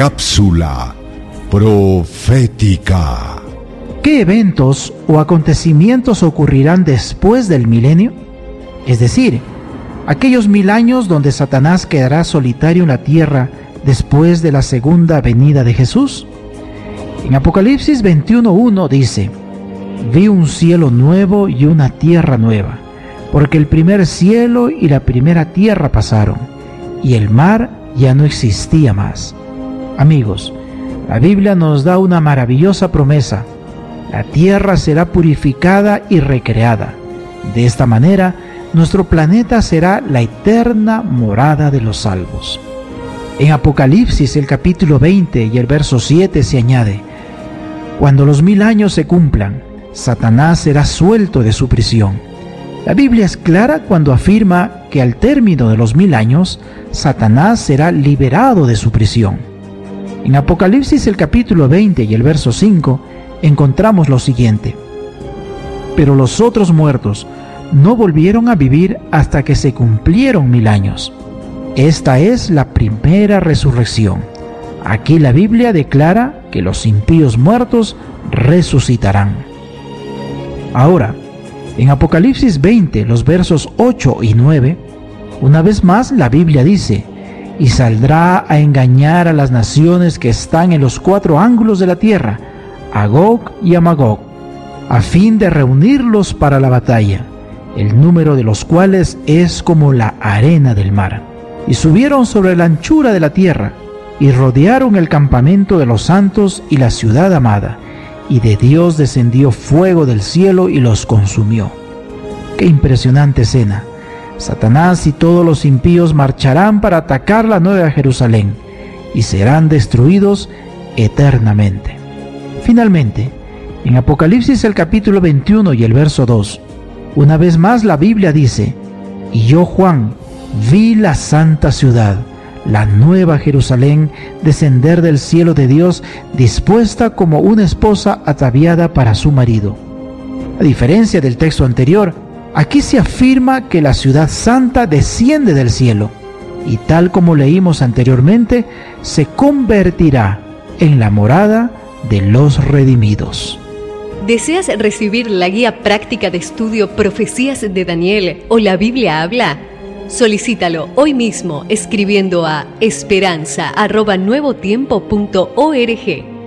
Cápsula profética. ¿Qué eventos o acontecimientos ocurrirán después del milenio? Es decir, aquellos mil años donde Satanás quedará solitario en la tierra después de la segunda venida de Jesús. En Apocalipsis 21.1 dice, Vi un cielo nuevo y una tierra nueva, porque el primer cielo y la primera tierra pasaron, y el mar ya no existía más. Amigos, la Biblia nos da una maravillosa promesa. La tierra será purificada y recreada. De esta manera, nuestro planeta será la eterna morada de los salvos. En Apocalipsis el capítulo 20 y el verso 7 se añade, Cuando los mil años se cumplan, Satanás será suelto de su prisión. La Biblia es clara cuando afirma que al término de los mil años, Satanás será liberado de su prisión. En Apocalipsis el capítulo 20 y el verso 5 encontramos lo siguiente. Pero los otros muertos no volvieron a vivir hasta que se cumplieron mil años. Esta es la primera resurrección. Aquí la Biblia declara que los impíos muertos resucitarán. Ahora, en Apocalipsis 20, los versos 8 y 9, una vez más la Biblia dice, y saldrá a engañar a las naciones que están en los cuatro ángulos de la tierra, a Gog y a Magog, a fin de reunirlos para la batalla, el número de los cuales es como la arena del mar. Y subieron sobre la anchura de la tierra, y rodearon el campamento de los santos y la ciudad amada, y de Dios descendió fuego del cielo y los consumió. Qué impresionante escena Satanás y todos los impíos marcharán para atacar la nueva Jerusalén y serán destruidos eternamente. Finalmente, en Apocalipsis el capítulo 21 y el verso 2, una vez más la Biblia dice, y yo Juan vi la santa ciudad, la nueva Jerusalén, descender del cielo de Dios, dispuesta como una esposa ataviada para su marido. A diferencia del texto anterior, Aquí se afirma que la ciudad santa desciende del cielo y tal como leímos anteriormente, se convertirá en la morada de los redimidos. ¿Deseas recibir la guía práctica de estudio Profecías de Daniel o la Biblia habla? Solicítalo hoy mismo escribiendo a esperanza.nuevotiempo.org